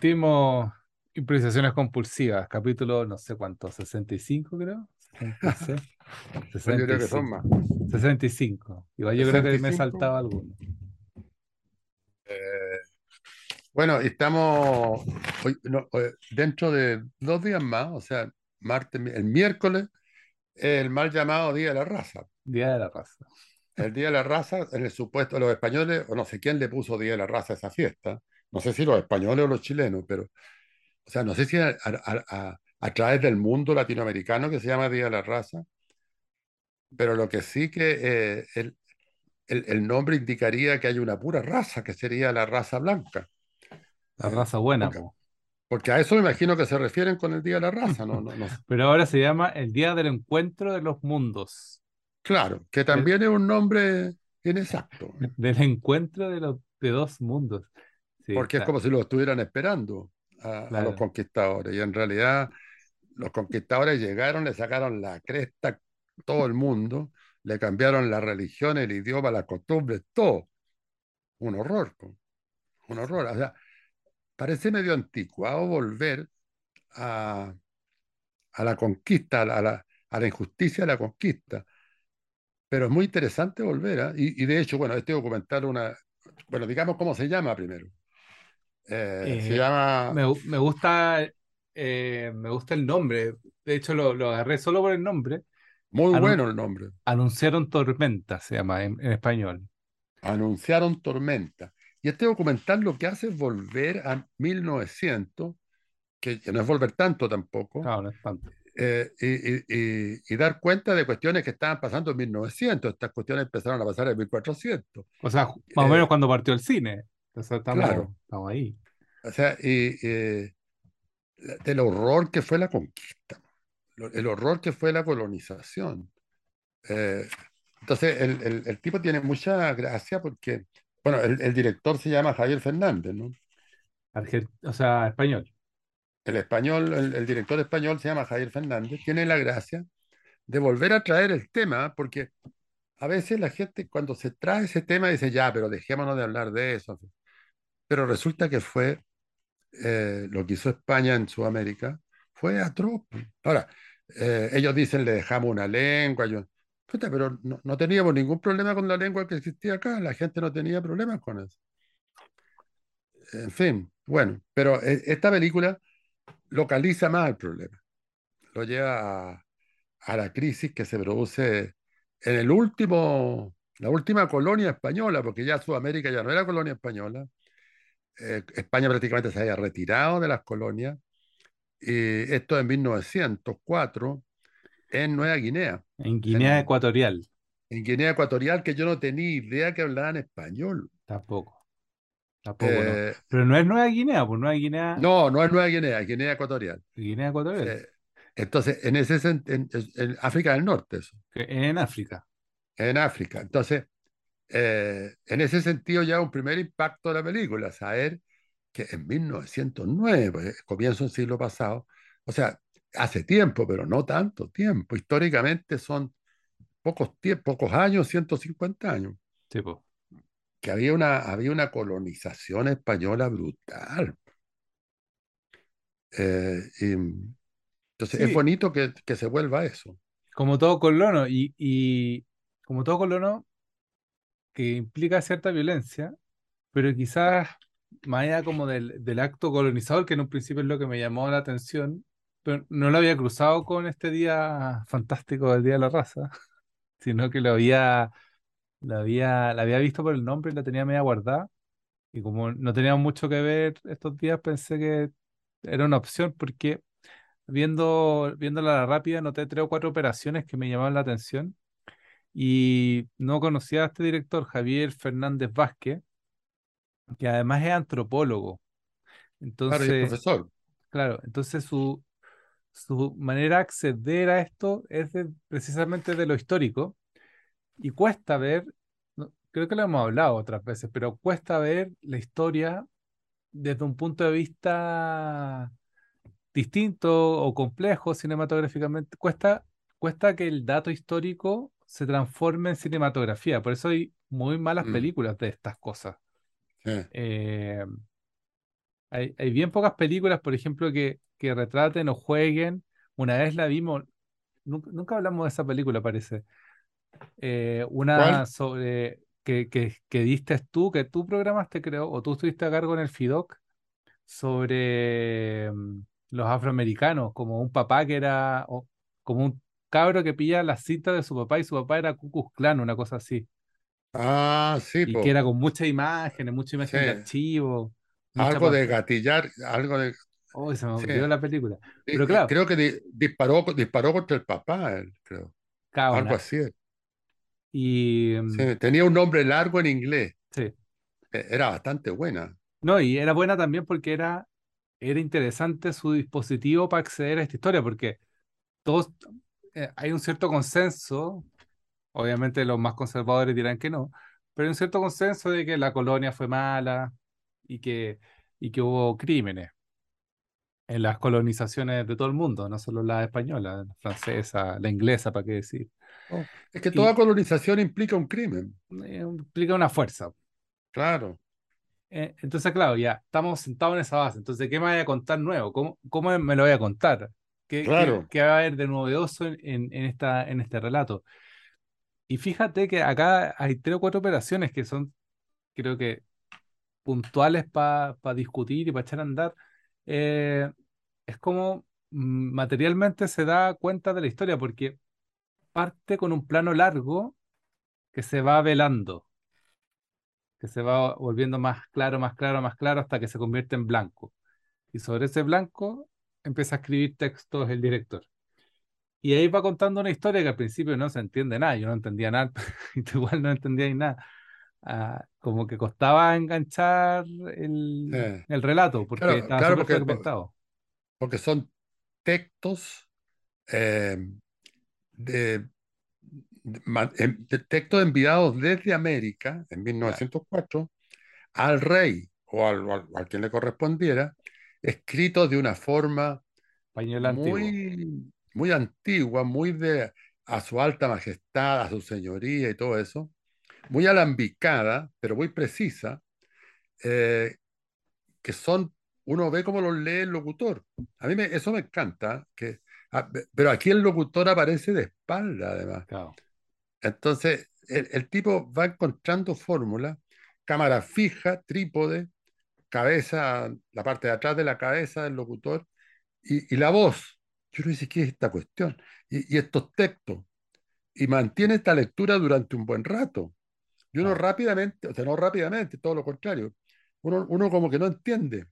Partimos improvisaciones compulsivas, capítulo no sé cuánto, 65 creo. 66, Pues yo creo que son 65. más. 65. Igual yo creo que me 65. saltado alguno. Eh, bueno, estamos hoy- no, dentro de dos días más, o sea, martes, el miércoles, el mal llamado Día de la Raza. Día de la raza. El Día de la Raza, en el supuesto los españoles, o no sé quién le puso Día de la Raza a esa fiesta, no sé si los españoles o los chilenos, pero, o sea, no sé si a, a- a- a través del mundo latinoamericano que se llama Día de la Raza, pero lo que sí que eh, el, el- el nombre indicaría que hay una pura raza, que sería la raza blanca. La Eh, raza buena, porque, po. porque a eso me imagino que se refieren con el Día de la Raza, no, no, no. Pero ahora se llama el Día del Encuentro de los Mundos. Claro, que El- también es un nombre inexacto, del encuentro de los de dos mundos. Sí, porque es como si lo estuvieran esperando a, a los conquistadores, y en realidad los conquistadores llegaron, le sacaron la cresta a todo el mundo, le cambiaron la religión, el idioma, las costumbres, todo. Un horror, un horror. O sea, parece medio anticuado volver a, a la conquista, a la, a la- a la injusticia de la conquista. Pero es muy interesante volver, ¿ah? Y, y de hecho, bueno, este documental, una, bueno, digamos cómo se llama primero. Eh, se Eh, llama me, me gusta eh, me gusta el nombre. De hecho, lo, lo agarré solo por el nombre. muy Anun- bueno el nombre. Anunciaron Tormenta, se llama en, en español. Anunciaron tormenta. Y este documental lo que hace es volver a 1900, que, que no es volver tanto tampoco, Claro, no es tanto. eh, y, y- y- y dar cuenta de cuestiones que estaban pasando en 1900. Estas cuestiones empezaron a pasar en 1400. O sea, más o Eh, menos cuando partió el cine. Entonces estamos, claro, estamos ahí. o sea, y, eh, del horror que fue la conquista, el horror que fue la colonización. Eh, entonces, el, el- el tipo tiene mucha gracia porque, bueno, el, el director se llama Javier Fernández, ¿no? O sea, español. El español, el, el director español se llama Javier Fernández, tiene la gracia de volver a traer el tema, porque a veces la gente cuando se trae ese tema dice, ya, pero dejémonos de hablar de eso. Pero resulta que fue eh, lo que hizo España en Sudamérica, fue atroz. Ahora, eh, ellos dicen, le dejamos una lengua, pero no, no teníamos ningún problema con la lengua que existía acá, la gente no tenía problemas con eso. En fin, bueno, pero eh, esta película localiza más el problema, lo lleva a, a la crisis que se produce en el último, la última colonia española, porque ya Sudamérica ya no era colonia española, eh, España prácticamente se había retirado de las colonias, y esto en 1904 en Nueva Guinea, En Guinea en, Ecuatorial. en Guinea Ecuatorial, que yo no tenía idea que hablaban español. Tampoco. Tampoco, no. Eh, Pero no es Nueva Guinea, pues Nueva Guinea, no, no es Nueva Guinea, es Guinea Ecuatorial. Guinea Ecuatorial, Eh, entonces, en ese sen- en, en África del Norte, eso, en África. en África. Entonces, eh, en ese sentido ya un primer impacto de la película, saber que en 1909, pues, comienzo del siglo pasado, o sea, hace tiempo, pero no tanto tiempo, históricamente son pocos, pocos años, 150 años, pues. que había una, había una colonización española brutal. Eh, y, entonces, es Sí, bonito que, que se vuelva a eso. como todo colono, y, y como todo colono que implica cierta violencia, pero quizás más allá como del, del acto colonizador, que en un principio es lo que me llamó la atención, pero no lo había cruzado con este día fantástico del Día de la Raza, sino que lo había, lo había, la había visto por el nombre y la tenía media guardada. Y como no teníamos mucho que ver estos días, pensé que era una opción porque viendo, viéndola la rápida noté tres o cuatro operaciones que me llamaban la atención y no conocía a este director, Javier Fernández Vázquez, que además es antropólogo. Claro, y es Entonces, profesor. claro, entonces su, su manera de acceder a esto es de- precisamente de lo histórico y cuesta ver, creo que lo hemos hablado otras veces, pero cuesta ver la historia desde un punto de vista distinto o complejo cinematográficamente. Cuesta, cuesta que el dato histórico se transforme en cinematografía. Por eso hay muy malas Mm, películas de estas cosas. sí. Eh, Hay, hay bien pocas películas, por ejemplo, que, que retraten o jueguen. Una vez la vimos, nunca, nunca hablamos de esa película, parece. Eh, una ¿Cuál? sobre que, que, que diste tú, que tú programaste, creo, o tú estuviste a cargo en el FIDOC, sobre mm, los afroamericanos, como un papá que era, o como un cabro que pilla la cinta de su papá y su papá era Ku Klux Klan, una cosa así. Ah, sí, Y que era con muchas imágenes, mucha Sí. imagen de archivo, mucha Algo de gatillar, algo de. Oh, se me Sí. olvidó la película. Pero claro, Creo que di- disparó, disparó contra el papá, él, creo. cada Algo así. Y mm, Sí, tenía un nombre largo en inglés. sí. Eh, Era bastante buena. No, y era buena también porque era, era interesante su dispositivo para acceder a esta historia, porque todos, eh, hay un cierto consenso, obviamente los más conservadores dirán que no, pero hay un cierto consenso de que la colonia fue mala y que, y que hubo crímenes en las colonizaciones de todo el mundo, no solo la española, la francesa, la inglesa, para qué decir. Oh, es que toda Y colonización implica un crimen. eh, implica una fuerza. Claro, Eh, entonces, claro, ya estamos sentados en esa base. Entonces, ¿qué me voy a contar nuevo? ¿Cómo, cómo me lo voy a contar? ¿Qué, qué, claro. qué va a haber de novedoso en, en, en esta, en este relato? Y fíjate que acá hay tres o cuatro operaciones que son, creo que, puntuales para discutir y para echar a andar. Eh, es como mm, materialmente se da cuenta de la historia, porque parte con un plano largo que se va velando, que se va volviendo más claro, más claro, más claro, hasta que se convierte en blanco. Y sobre ese blanco empieza a escribir textos el director. Y ahí va contando una historia que al principio no se entiende nada, yo no entendía nada, y tú igual no entendías nada. Ah, como que costaba enganchar el, Eh, el relato, porque claro, estaba claro, porque, fragmentado. porque son textos eh, de, de- em- de textos enviados desde América en Claro, 1904 al rey o al, al- al quien le correspondiera, escritos de una forma antiguo. muy, muy antigua, muy de a su alta majestad, a su señoría y todo eso, muy alambicada, pero muy precisa, eh, que son, uno ve cómo los lee el locutor. A mí me- eso me encanta, que, ah, pe- pero aquí el locutor aparece de espalda, además. Claro, Entonces, el, el tipo va encontrando fórmulas, cámara fija, trípode, cabeza, la parte de atrás de la cabeza del locutor y, y la voz. Yo no sé qué es esta cuestión. Y, y estos textos. Y mantiene esta lectura durante un buen rato. Y uno rápidamente, o sea, no rápidamente, todo lo contrario. Uno, uno como que no entiende,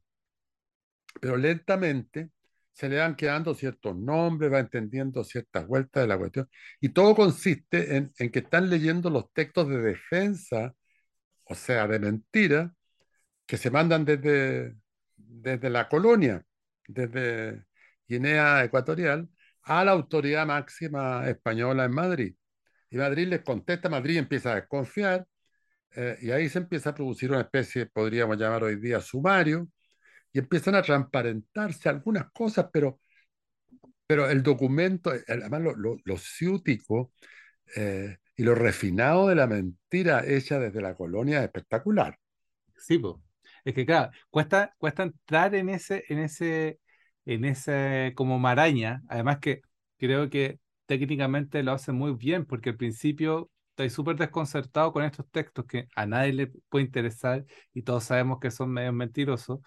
pero lentamente se le van quedando ciertos nombres, va entendiendo ciertas vueltas de la cuestión. Y todo consiste en, en que están leyendo los textos de defensa, o sea, de mentira, que se mandan desde, desde la colonia, desde Guinea Ecuatorial, a la autoridad máxima española en Madrid. Y Madrid les contesta, Madrid empieza a desconfiar, eh, y ahí se empieza a producir una especie, podríamos llamar hoy día, sumario, y empiezan a transparentarse algunas cosas, pero, pero el documento, el- además lo, lo, lo ciútico eh, y lo refinado de la mentira hecha desde la colonia es espectacular. Sí, po. Es que claro, cuesta, cuesta entrar en ese, en ese, en ese como maraña. Además que creo que técnicamente lo hace muy bien, porque al principio estoy súper desconcertado con estos textos que a nadie le puede interesar y todos sabemos que son medio mentirosos.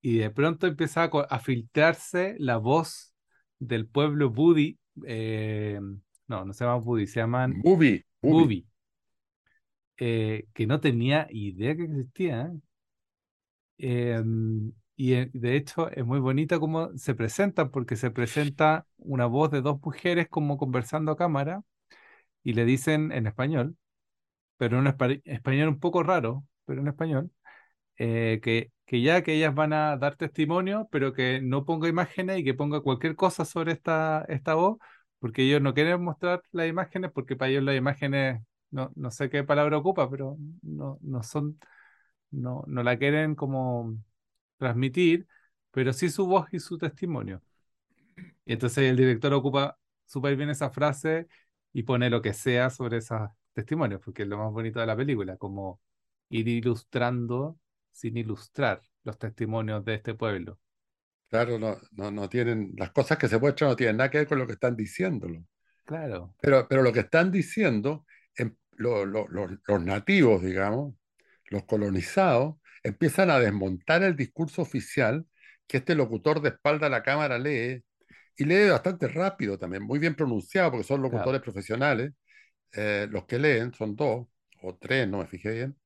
Y de pronto empieza a, a filtrarse la voz del pueblo Budi. eh, no, no se llaman Budi, se llaman Bubi. Bubi, eh, que no tenía idea que existía. ¿eh? Em, y eh, de hecho es muy bonita cómo se presentan, porque se presenta una voz de dos mujeres como conversando a cámara y le dicen en español, pero un espa- español un poco raro, pero en español, eh, que, que ya que ellas van a dar testimonio, pero que no ponga imágenes y que ponga cualquier cosa sobre esta, esta voz, porque ellos no quieren mostrar las imágenes, porque para ellos las imágenes, no, no sé qué palabra ocupa, pero no, no son, no, no la quieren como transmitir, pero sí su voz y su testimonio. Y entonces el director ocupa súper bien esa frase y pone lo que sea sobre esos testimonios, porque es lo más bonito de la película, como ir ilustrando sin ilustrar los testimonios de este pueblo. Claro, no, no, no tienen, las cosas que se muestran no tienen nada que ver con lo que están diciéndolo. Claro, Pero, pero lo que están diciendo, em, lo- lo- lo- los nativos, digamos, los colonizados, empiezan a desmontar el discurso oficial que este locutor de espalda a la cámara lee, y lee bastante rápido también, muy bien pronunciado, porque son claro. locutores profesionales. eh, los que leen son dos o tres, no me fijé bien.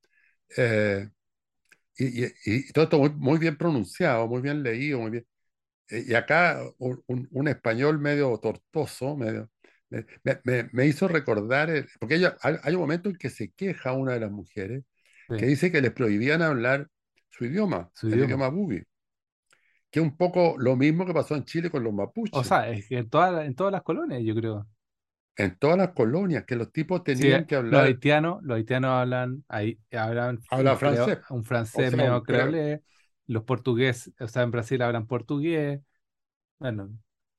Eh, y, y- y todo esto muy, muy bien pronunciado, muy bien leído, muy bien. Eh, Y acá un, español medio tortoso, medio, me, me- me- me hizo recordar, el- porque ella- hay, hay un momento en que se queja una de las mujeres que dice que les prohibían hablar su idioma, su el idioma. idioma bubi, que es un poco lo mismo que pasó en Chile con los O mapuches, sea, es que en todas, en todas las colonias, yo creo. en todas las colonias, que los tipos Sí, tenían que los hablar, haitianos, los haitianos hablan, ahí, hablan creo, francés, un o francés sea, un medio creo. creolé, los portugueses, o sea, en Brasil hablan portugués, bueno,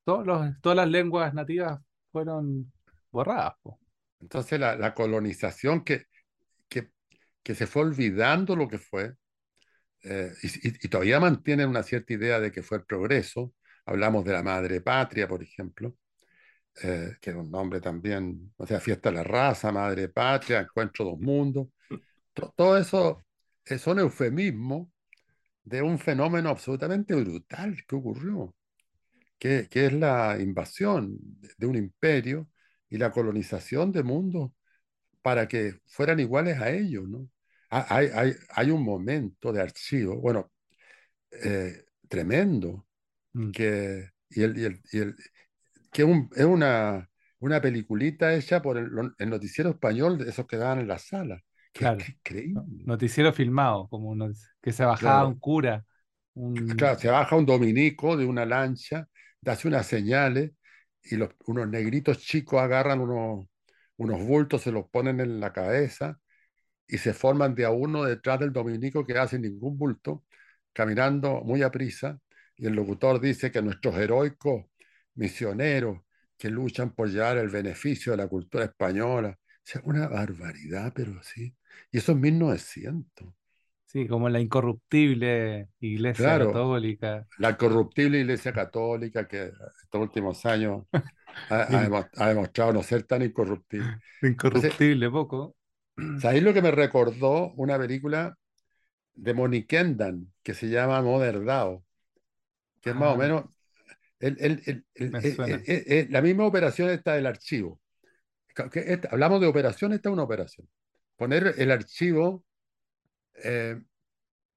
todos los, todas las lenguas nativas fueron borradas, po. Entonces la, la colonización que, que se fue olvidando lo que fue, eh, y, todavía mantienen una cierta idea de que fue el progreso. Hablamos de la madre patria, por ejemplo, eh, que era un nombre también, o sea, fiesta de la raza, madre patria, encuentro dos mundos. To- todo eso eh, son eufemismos de un fenómeno absolutamente brutal que ocurrió, que, que es la invasión de de un imperio y la colonización de mundos para que fueran iguales a ellos, ¿no? Ha- Hay, hay, hay un momento de archivo, bueno, eh, tremendo, Mm, que, y el, y el, y el- que un- es una, una peliculita hecha por el, noticiero español, de esos que daban en la sala, claro, increíble. noticiero filmado, como uno que se bajaba un cura, un, claro, se baja un dominico de una lancha, hace unas señales y los, unos negritos chicos agarran unos, unos bultos, se los ponen en la cabeza y se forman de a uno detrás del dominico que hace ningún bulto, caminando muy a prisa, y el locutor dice que nuestros heroicos misioneros que luchan por llevar el beneficio de la cultura española, o sea, una barbaridad, pero sí. Y eso es 1900. sí, como la incorruptible Iglesia Claro, Católica, la corruptible Iglesia Católica que estos últimos años ha, ha in- demo- ha demostrado no ser tan incorruptible. Entonces, incorruptible poco. ¿sabéis lo que me recordó una película de Monique Kendan que se llama Mother Dao? que es más o menos el- el- el- la misma operación esta del archivo. Ca- que esta- hablamos de operación, esta es una operación. Poner el archivo eh,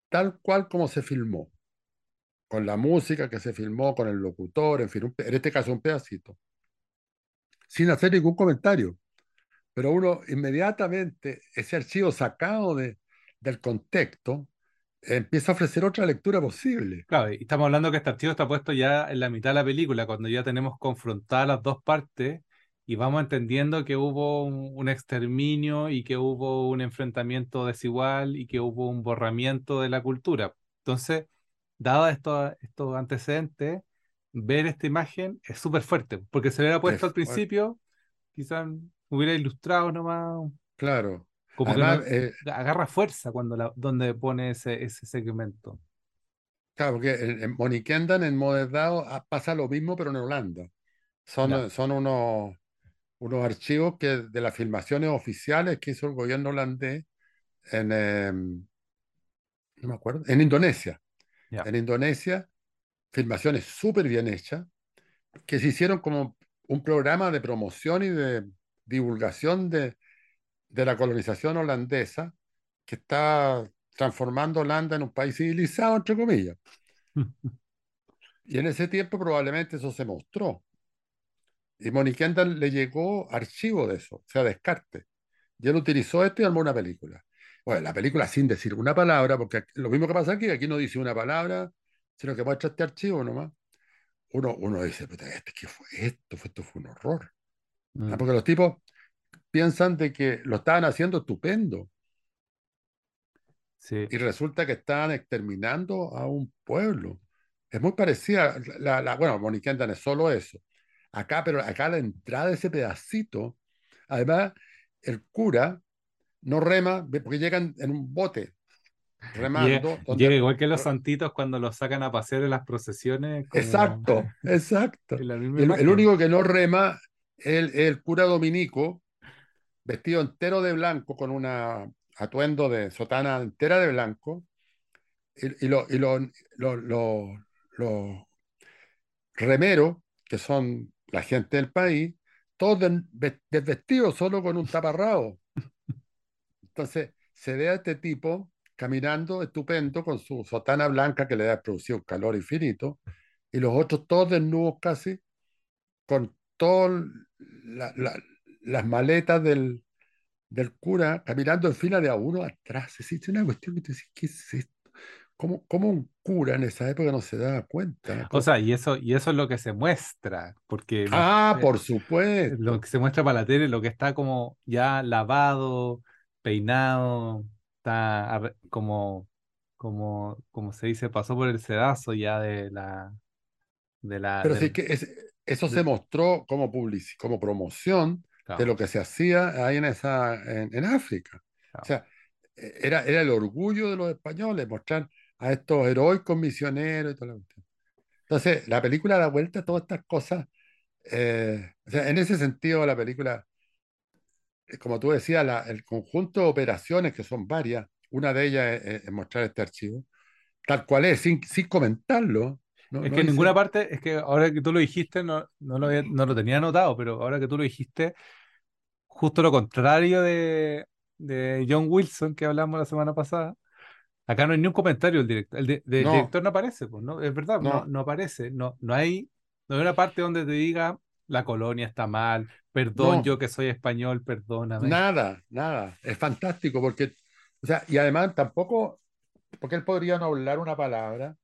tal cual como se filmó, con la música que se filmó, con el locutor, en fin, un en este caso un pedacito, sin hacer ningún comentario. Pero uno inmediatamente, ese archivo sacado de, del contexto, empieza a ofrecer otra lectura posible. Claro, y estamos hablando que este archivo está puesto ya en la mitad de la película, cuando ya tenemos confrontadas las dos partes y vamos entendiendo que hubo un, exterminio y que hubo un enfrentamiento desigual y que hubo un borramiento de la cultura. Entonces, dado estos, estos antecedentes, ver esta imagen es súper fuerte, porque se hubiera puesto Es al principio, quizás hubiera ilustrado nomás, claro. como que Además, no eh, agarra fuerza cuando la, donde pone ese, ese segmento. Claro, porque en, en Monikendan, en Moderdao, ah, pasa lo mismo, pero en Holanda. Son, son unos, unos archivos que, de las filmaciones oficiales que hizo el gobierno holandés en, eh, no me acuerdo, en Indonesia. En Indonesia, filmaciones súper bien hechas, que se hicieron como un programa de promoción y de divulgación de, de la colonización holandesa, que está transformando Holanda en un país civilizado, entre comillas. Y en ese tiempo probablemente eso se mostró. Y Monique Kendall le llegó archivo de eso, o sea, descarte. Y él utilizó esto y armó una película. Bueno, la película sin decir una palabra, porque lo mismo que pasa aquí, aquí no dice una palabra, sino que muestra este archivo nomás. Uno, uno dice, "Puta, este, ¿qué fue esto? Esto fue un horror. Ah, Mm, Porque los tipos piensan de que lo estaban haciendo estupendo sí. y resulta que estaban exterminando a un pueblo. Es muy parecida, la, la- bueno, Monique Kendall es solo eso. Acá, pero acá la entrada de ese pedacito, además, el cura no rema porque llegan en un bote remando, llega donde... igual que los santitos cuando los sacan a pasear en las procesiones, como Exacto, exacto. el, único que no rema es el, el cura dominico, vestido entero de blanco, con un atuendo de sotana entera de blanco, y, y los y lo- lo- lo- los remeros, que son la gente del país, todos desvestidos solo con un taparrabo. Entonces, se ve a este tipo caminando estupendo con su sotana blanca que le ha producido un calor infinito, y los otros todos desnudos casi, con todas la- la- las maletas del, del cura caminando en fila de a uno atrás. Es decir, una cuestión que tú dices, ¿qué es esto? ¿Cómo, cómo un cura en esa época no se daba cuenta? O sea, y eso, y eso es lo que se muestra, porque Ah, eh, por lo supuesto. que se muestra para la tele, lo que está como ya lavado, peinado, está como, como, como se dice, pasó por el sedazo ya de la, de la, Pero sí que es- eso se de- mostró como publici- como promoción de claro, lo que se hacía ahí en, esa, en, en África. O claro. sea, eh, era, era el orgullo de los españoles mostrar a estos heroicos misioneros y toda la cuestión. Entonces, la película da vuelta a todas estas cosas. eh, o sea, en ese sentido, la película, como tú decías, la- el conjunto de operaciones, que son varias, una de ellas es, es- mostrar este archivo, tal cual es, sin, sin comentarlo. No, Es no que en ninguna parte, es que ahora que tú lo dijiste, no, no lo no lo tenía anotado, pero ahora que tú lo dijiste, justo lo contrario de, de John Wilson que hablamos la semana pasada, acá no hay ni un comentario del director, el de- no, director no aparece, pues, ¿no? Es verdad, no, no, no aparece, no, no hay, no hay una parte donde te diga la colonia está mal, perdón, no, yo que soy español, perdóname. nada, nada. Es fantástico porque, o sea, y además tampoco, porque él podría no hablar una palabra,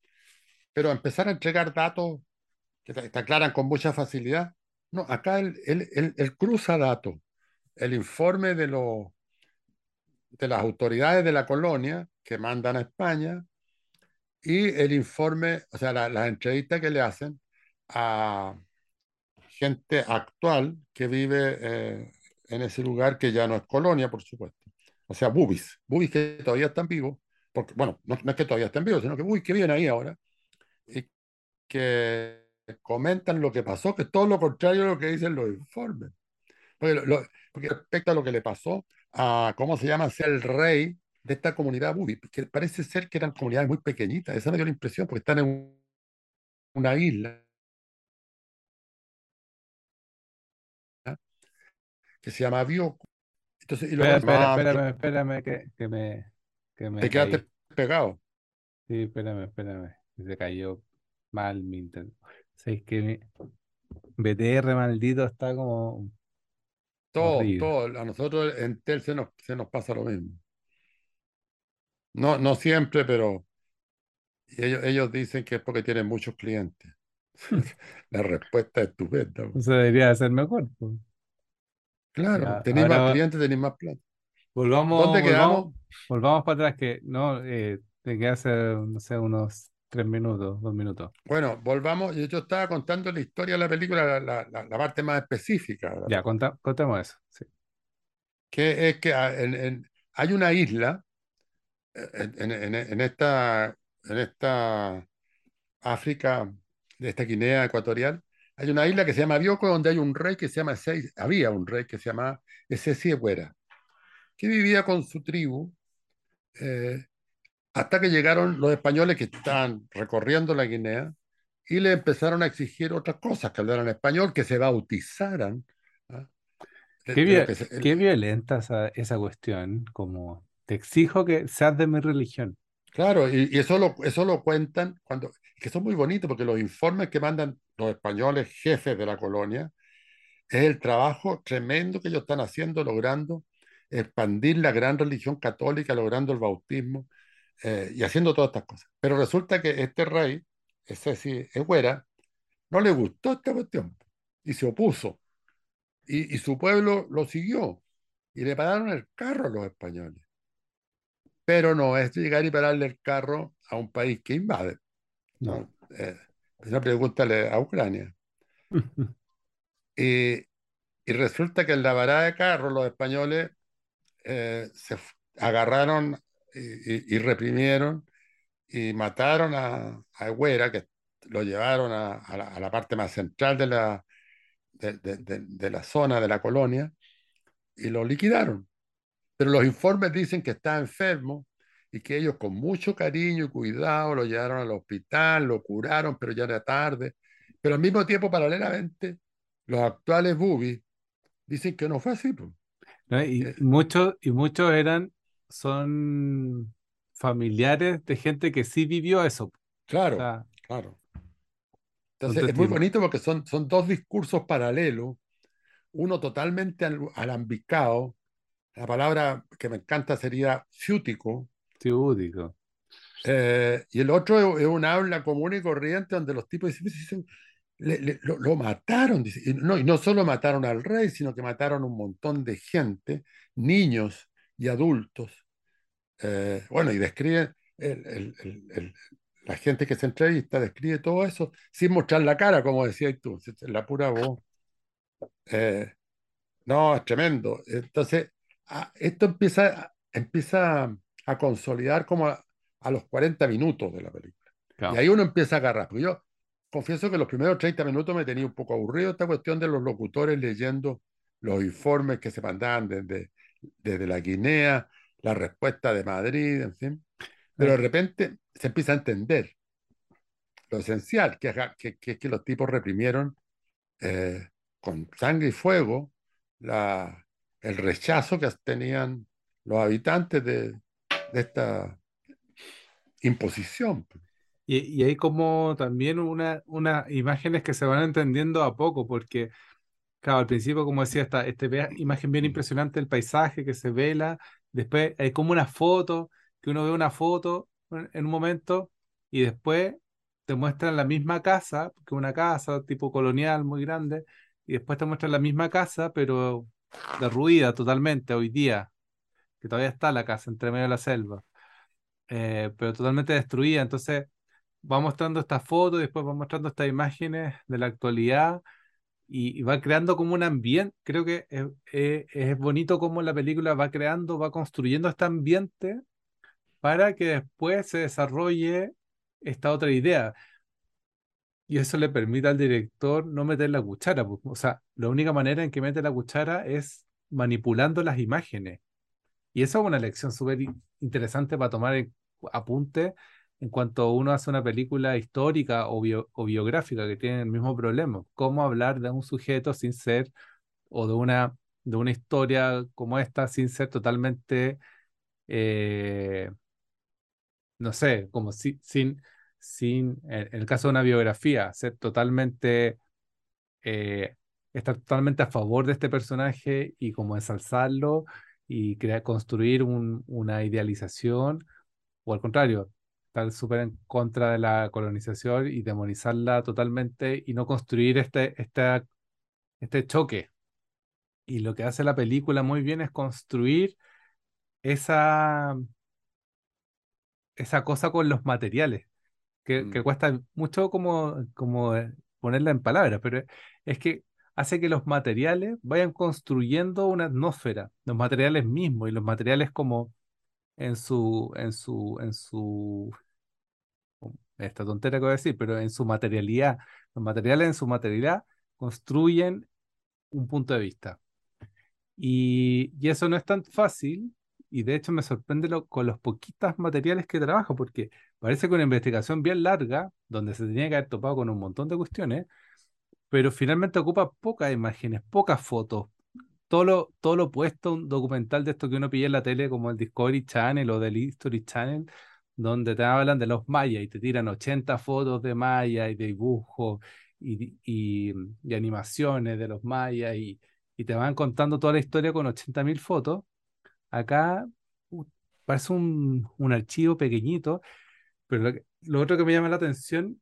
pero empezar a entregar datos que te, te aclaran con mucha facilidad. No, acá él, él, él- él cruza datos. El informe de, los de las autoridades de la colonia que mandan a España y el informe, o sea, la- las entrevistas que le hacen a gente actual que vive eh, en ese lugar que ya no es colonia, por supuesto. O sea, bubis, bubis que todavía están vivos, porque, bueno, no, no es que todavía estén vivos, sino que bubis que viven ahí ahora y que comentan lo que pasó, que es todo lo contrario a lo que dicen los informes. Porque, lo- porque respecto a lo que le pasó a, ¿cómo se llama? Ser el rey de esta comunidad Bubi, que parece ser que eran comunidades muy pequeñitas. Esa me dio la impresión, porque están en una isla que se llama Bioko. Entonces, y Espera, llamaban, espérame, espérame, que, que me, que me te quedaste pegado. Sí, espérame, espérame, se cayó mal mi internet. Sí, que mi BTR maldito está como Todo, horrible. todo. A nosotros en Tel se nos, se nos pasa lo mismo. No, no siempre, pero ellos, ellos dicen que es porque tienen muchos clientes. La respuesta es estupenda. Eso debería ser mejor. pues. Claro, Ya, tenéis más ahora clientes, tenéis más plata. volvamos, ¿Dónde volvamos, quedamos? volvamos para atrás, que no, eh, te queda hace, no sé, unos tres minutos, dos minutos. Bueno, volvamos. Yo yo estaba contando la historia de la película, la, la- la- la parte más específica la Ya, conta- contemos eso. Sí. que es que ah, en- en- hay una isla eh, en- en esta, en esta África, de esta Guinea ecuatorial, hay una isla que se llama Bioko, donde hay un rey que se llama, había un rey que se llama Esesi que vivía con su tribu eh, hasta que llegaron los españoles que estaban recorriendo la Guinea y le empezaron a exigir otras cosas, que hablaran español, que se bautizaran. ¿ah? Qué, que se- el- qué violenta esa, esa cuestión, como te exijo que seas de mi religión. claro, y, y eso, lo, eso lo cuentan cuando, que son muy bonitos, porque los informes que mandan los españoles jefes de la colonia es el trabajo tremendo que ellos están haciendo, logrando expandir la gran religión católica, logrando el bautismo eh, y haciendo todas estas cosas. Pero resulta que este rey, ese sí, Egüera, no le gustó esta cuestión y se opuso. Y, y su pueblo lo siguió y le pararon el carro a los españoles. Pero no es llegar y pararle el carro a un país que invade. No. ¿no? Eh, esa pregúntale a Ucrania. Y, y resulta que en la varada de carro los españoles eh, se agarraron y, y reprimieron y mataron a, a que lo llevaron a, a, la, a, la, parte más central de la, de, de, de, de, la zona de la colonia y lo liquidaron. Pero los informes dicen que está enfermo y que ellos con mucho cariño y cuidado lo llevaron al hospital, lo curaron, pero ya era tarde. Pero al mismo tiempo, paralelamente, los actuales bubis dicen que no fue así. ¿No? Y, eh, muchos, y muchos eran, son familiares de gente que sí vivió eso. Claro, o sea, claro. Entonces es muy bonito porque son, son dos discursos paralelos, uno totalmente alambicado, la palabra que me encanta sería ciútico. Eh, y el otro es, un habla común y corriente donde los tipos dicen, le, lo, mataron. Y, no, y no solo mataron al rey, sino que mataron un montón de gente, niños y adultos. Eh, bueno, y describe el, el, el, la gente que se entrevista, describe todo eso sin mostrar la cara, como decías tú, la pura voz. Eh, no, es tremendo. Entonces, esto empieza, empieza a consolidar como a, a, los 40 minutos de la película. Claro. Y ahí uno empieza a agarrar. Porque yo confieso que los primeros 30 minutos me tenía un poco aburrido esta cuestión de los locutores leyendo los informes que se mandaban desde, desde la Guinea, la respuesta de Madrid, en fin. Pero de repente se empieza a entender lo esencial, que, que, que, que los tipos reprimieron eh, con sangre y fuego la, el rechazo que tenían los habitantes de, de esta imposición. Y, y, hay como también unas una imágenes que se van entendiendo a poco, porque, claro, al principio, como decía, esta, esta imagen bien impresionante del paisaje que se vela, después hay como una foto, que uno ve una foto en un momento y después te muestran la misma casa, que una casa tipo colonial muy grande, y después te muestran la misma casa, pero derruida totalmente hoy día, que todavía está la casa entre medio de la selva, eh, pero totalmente destruida. Entonces va mostrando estas fotos después va mostrando estas imágenes de la actualidad y, va creando como un ambiente. Creo que es, es, bonito como la película va creando, va construyendo este ambiente para que después se desarrolle esta otra idea. Y eso le permite al director no meter la cuchara. O sea, la única manera en que mete la cuchara es manipulando las imágenes. Y eso es una lección súper interesante para tomar apunte en cuanto uno hace una película histórica o, bio, o, biográfica que tiene el mismo problema. Cómo hablar de un sujeto sin ser, o de una, de una historia como esta sin ser totalmente eh, no sé, como si, sin, sin, en el caso de una biografía, ser totalmente, eh, estar totalmente a favor de este personaje y como ensalzarlo y crear, construir un, una idealización, o al contrario, estar súper en contra de la colonización y demonizarla totalmente y no construir este, este, este choque. Y lo que hace la película muy bien es construir esa, esa cosa con los materiales, que, que cuesta mucho como, como ponerla en palabras, pero es que hace que los materiales vayan construyendo una atmósfera, los materiales mismos y los materiales como en su, en su, en su, esta tontera que voy a decir, pero en su materialidad, los materiales en su materialidad construyen un punto de vista. Y, y eso no es tan fácil y de hecho me sorprende lo, con los poquitos materiales que trabaja, porque parece que una investigación bien larga, donde se tenía que haber topado con un montón de cuestiones, pero finalmente ocupa pocas imágenes, pocas fotos. Todo lo, todo lo un documental de esto que uno pilla en la tele, como el Discovery Channel o del History Channel, donde te hablan de los mayas y te tiran 80 fotos de mayas y de dibujos y, y, y, animaciones de los mayas y, y te van contando toda la historia con 80.000 fotos Acá parece un, un, archivo pequeñito, pero lo, lo, otro que me llama la atención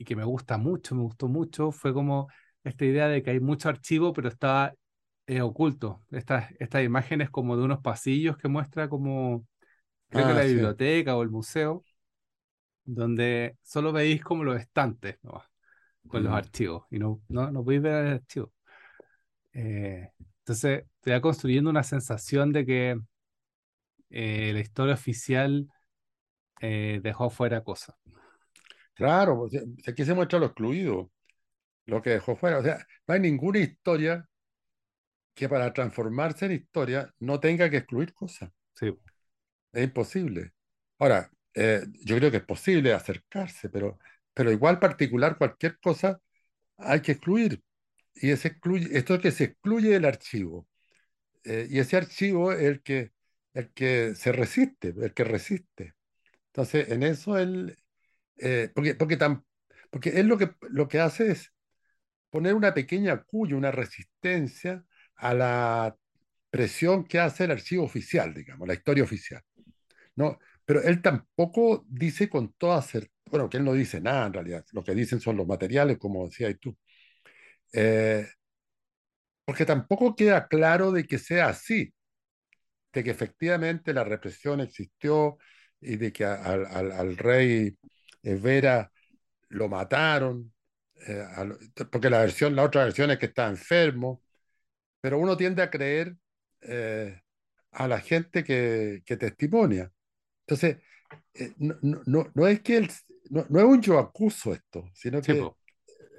y que me gusta mucho, me gustó mucho, fue como esta idea de que hay mucho archivo, pero está eh, oculto. Estas, estas imágenes como de unos pasillos que muestra como, creo ah, que la sí. biblioteca o el museo, donde solo veis como los estantes ¿no? con mm. los archivos y no, no, no podéis ver el archivo. Eh, entonces te va construyendo una sensación de que eh, la historia oficial dejó fuera cosas. Claro, pues, aquí se muestra lo excluido, lo que dejó fuera. O sea, no hay ninguna historia que para transformarse en historia no tenga que excluir cosas. Sí, Es imposible. Ahora, eh, yo creo que es posible acercarse, pero, pero igual particular cualquier cosa hay que excluir. Y ese excluye, esto es que se excluye del archivo. Eh, y ese archivo es el que, el que se resiste, el que resiste. Entonces, en eso él, eh, porque, porque, tan, porque él lo que, lo que hace es poner una pequeña cuña, una resistencia a la presión que hace el archivo oficial, digamos, la historia oficial. No, pero él tampoco dice con toda certeza, bueno, que él no dice nada en realidad, lo que dicen son los materiales, como decías tú, Eh, porque tampoco queda claro de que sea así, de que efectivamente la represión existió y de que al, al- al rey Vera lo mataron, eh, porque la versión, la otra versión es que está enfermo, pero uno tiende a creer eh, a la gente que, que testimonia. Entonces, eh, no, no- no- es que él, no, no es un yo acuso esto, sino que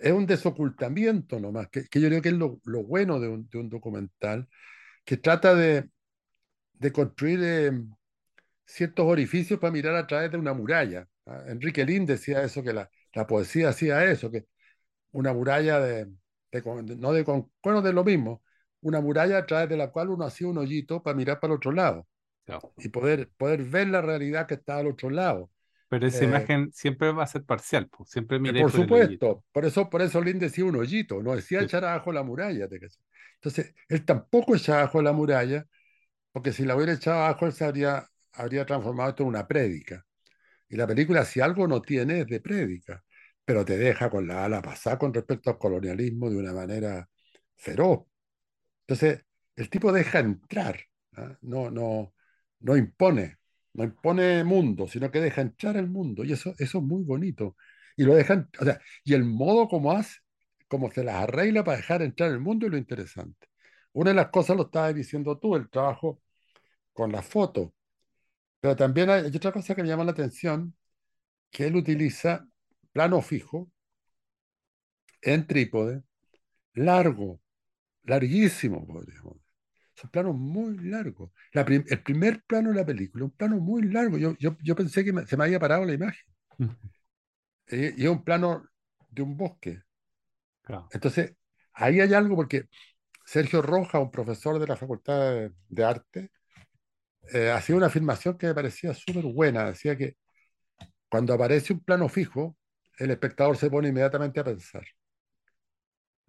es un desocultamiento nomás, que, que yo creo que es lo, lo bueno de un, de un documental, que trata de, de construir eh, ciertos orificios para mirar a través de una muralla. ¿Ah? Enrique Lin decía eso, que la, la poesía hacía eso, que una muralla de, no de, con- bueno, de lo mismo, una muralla a través de la cual uno hacía un hoyito para mirar para el otro lado Claro. y poder, poder ver la realidad que está al otro lado. Pero esa Eh, imagen siempre va a ser parcial, po. Siempre Eh, miráis por supuesto, por eso, por eso Lin decía un hoyito, no decía Sí, echar abajo la muralla. Entonces, él tampoco echaba abajo la muralla, porque si la hubiera echado abajo, él se habría, habría transformado esto en una prédica. Y la película, si algo no tiene, es de prédica, pero te deja con la ala pasada con respecto al colonialismo de una manera feroz. Entonces, el tipo deja entrar, ¿ah? No, no, no impone, no impone mundo, sino que deja entrar el mundo. Y eso, eso es muy bonito. Y lo dejan, o sea, y el modo como hace, como se las arregla para dejar entrar el mundo es lo interesante. Una de las cosas lo estabas diciendo tú, el trabajo con la foto. Pero también hay, hay otra cosa que me llama la atención, que él utiliza plano fijo en trípode, largo, larguísimo, podríamos Son planos muy largos. La prim- el primer plano de la película, un plano muy largo. Yo, yo, yo pensé que me- se me había parado la imagen. Y, y es un plano de un bosque. Claro. Entonces, ahí hay algo porque Sergio Roja, un profesor de la Facultad de Arte, eh, hacía una afirmación que me parecía súper buena. Decía que cuando aparece un plano fijo, el espectador se pone inmediatamente a pensar.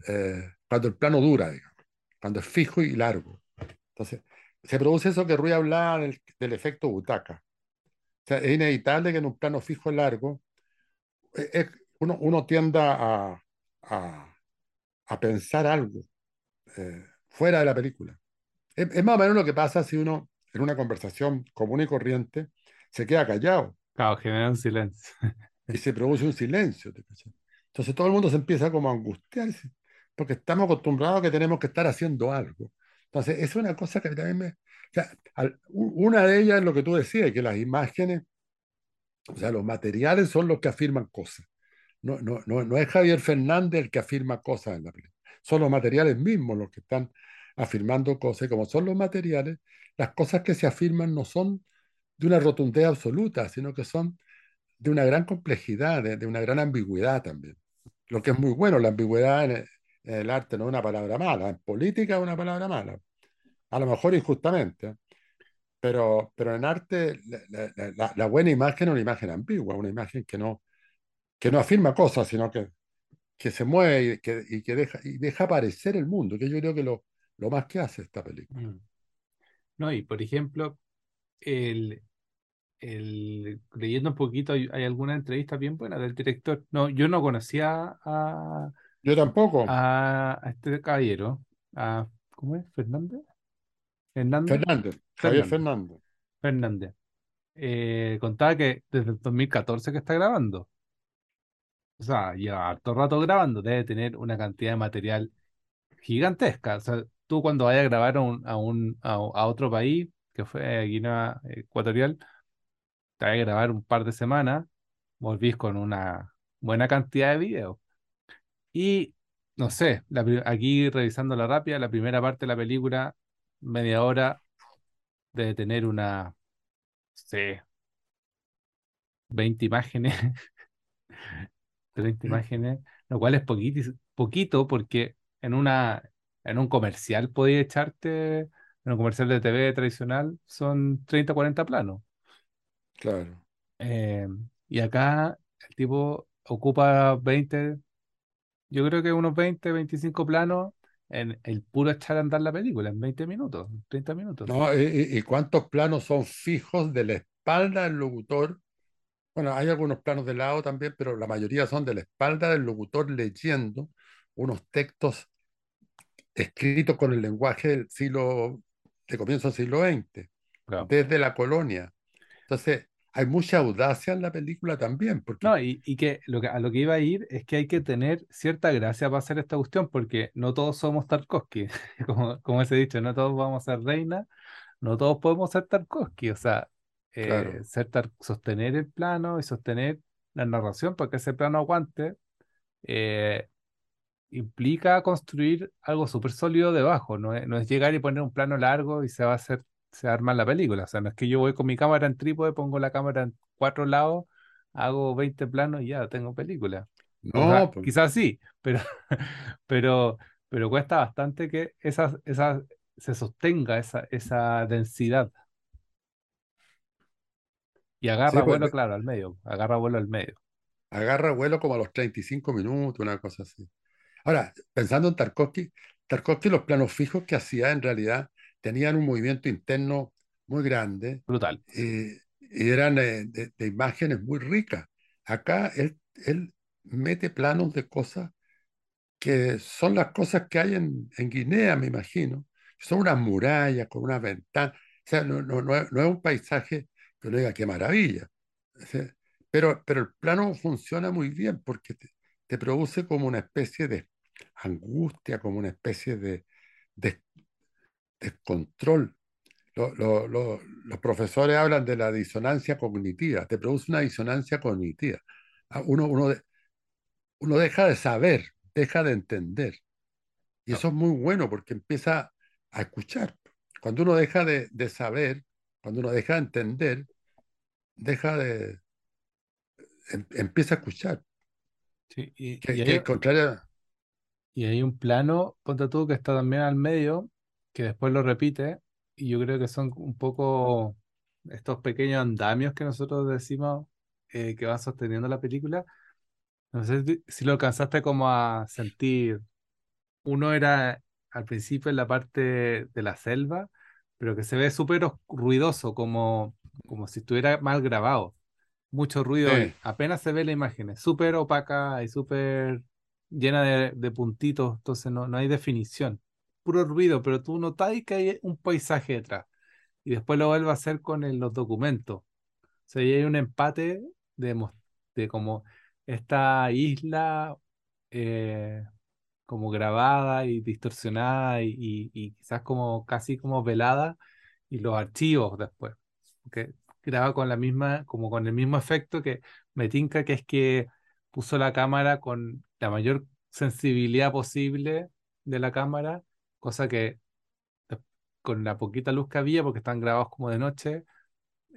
Eh, cuando el plano dura, digamos, cuando es fijo y largo. Entonces, se produce eso que Rui hablaba del, del efecto butaca. O sea, es inevitable que en un plano fijo largo eh, eh, uno, tienda a, pensar algo fuera de la película. Es más o menos lo que pasa si uno en una conversación común y corriente se queda callado Claro, genera un silencio. y se produce un silencio. Entonces todo el mundo se empieza como a angustiarse porque estamos acostumbrados a que tenemos que estar haciendo algo. Entonces es una cosa que también me... o sea, al- u- una de ellas es lo que tú decías, que las imágenes, o sea, los materiales son los que afirman cosas. No, no, no, no es Javier Fernández el que afirma cosas en la película. Son los materiales mismos los que están afirmando cosas. Y como son los materiales, las cosas que se afirman no son de una rotundez absoluta, sino que son de una gran complejidad, de, una gran ambigüedad también. Lo que es muy bueno, la ambigüedad en el, arte no es una palabra mala, en política es una palabra mala. A lo mejor injustamente, pero, pero en arte la buena imagen es una imagen ambigua, una imagen que no, que no afirma cosas, sino que, que se mueve y que, y que deja, y deja aparecer el mundo, que yo creo que lo, lo más que hace esta película. Mm. No, y por ejemplo, el, el, leyendo un poquito, hay, hay alguna entrevista bien buena del director. No, yo no conocía a, Yo tampoco. a, a este caballero, a, ¿cómo es? ¿Fernández? ¿Hernández? Fernández, Javier Fernández. Fernández. Fernández. Eh, contaba que desde el 2014 que está grabando. O sea, lleva harto rato grabando, debe tener una cantidad de material gigantesca. O sea, tú cuando vayas a grabar a un, a un, a, a otro país, que fue Guinea Ecuatorial, te vas a grabar un par de semanas, volvís con una buena cantidad de videos. Y no sé, la aquí revisando la rápida, la primera parte de la película, media hora, debe tener una, no sé, 20 imágenes, 30 imágenes, lo cual es poquito, poquito porque en una, en un comercial podía echarte, en un comercial de TV tradicional son 30 40 planos. Claro. Eh, y acá el tipo ocupa 20 yo creo que unos 20 25 planos en el puro echar a andar la película, en 20 minutos, 30 minutos. ¿No? ¿Y, y- y cuántos planos son fijos de la espalda del locutor? Bueno, hay algunos planos de lado también, pero la mayoría son de la espalda del locutor leyendo unos textos escritos con el lenguaje del siglo, de comienzo del siglo XX, Claro. desde la colonia. Entonces, hay mucha audacia en la película también, porque, No, y, y que, lo que a lo que iba a ir es que hay que tener cierta gracia para hacer esta cuestión, porque no todos somos Tarkovsky, como, como ese dicho, no todos vamos a ser reina, no todos podemos ser Tarkovsky, o sea, eh, claro, ser tar- sostener el plano y sostener la narración para que ese plano aguante, eh, implica construir algo súper sólido debajo, no es, no es llegar y poner un plano largo y se va a hacer, se va a armar la película, o sea, no es que yo voy con mi cámara en trípode, pongo la cámara en cuatro lados, hago 20 planos y ya tengo película. O sea, no, pues, quizás sí, pero, pero, pero cuesta bastante que esa, esa, se sostenga esa, esa densidad y sí, agarra pues, vuelo, claro, al medio, agarra vuelo al medio. agarra vuelo como a los 35 minutos, una cosa así. Ahora, pensando en Tarkovsky, Tarkovsky los planos fijos que hacía en realidad tenían un movimiento interno muy grande Brutal. eh, y eran eh, de, de imágenes muy ricas. Acá él, él mete planos de cosas que son las cosas que hay en, en Guinea, me imagino. Son unas murallas con unas ventanas. O sea, no, no, no es, no es un paisaje que uno diga qué maravilla. O sea, pero, pero el plano funciona muy bien porque te, te produce como una especie de angustia, como una especie de, de descontrol. Lo- lo- lo- los profesores hablan de la disonancia cognitiva, te produce una disonancia cognitiva. Ah, Uno, uno, de- uno deja de saber, deja de entender. Y eso es muy bueno porque empieza a escuchar. Cuando uno deja de, de saber, cuando uno deja de entender, deja de, em- empieza a escuchar. sí, y, y Que, hay, que contrario, y hay un plano, ponte tú, que está también al medio, que después lo repite, y yo creo que son un poco estos pequeños andamios que nosotros decimos eh, que van sosteniendo la película. No sé si lo alcanzaste como a sentir. Uno era al principio en la parte de la selva, pero que se ve súper os- ruidoso, como, como si estuviera mal grabado. Mucho ruido sí, apenas se ve la imagen, es súper opaca y súper llena de, de puntitos, entonces no, no hay definición. Puro ruido, pero tú notas que hay un paisaje detrás. Y después lo vuelve a hacer con el- los documentos. O sea, ahí hay un empate de, de como esta isla eh, como grabada y distorsionada y, y- y quizás como casi como velada y los archivos después, que graba con la misma, como con el mismo efecto que me tinca que es que puso la cámara con la mayor sensibilidad posible de la cámara, cosa que con la poquita luz que había, porque están grabados como de noche,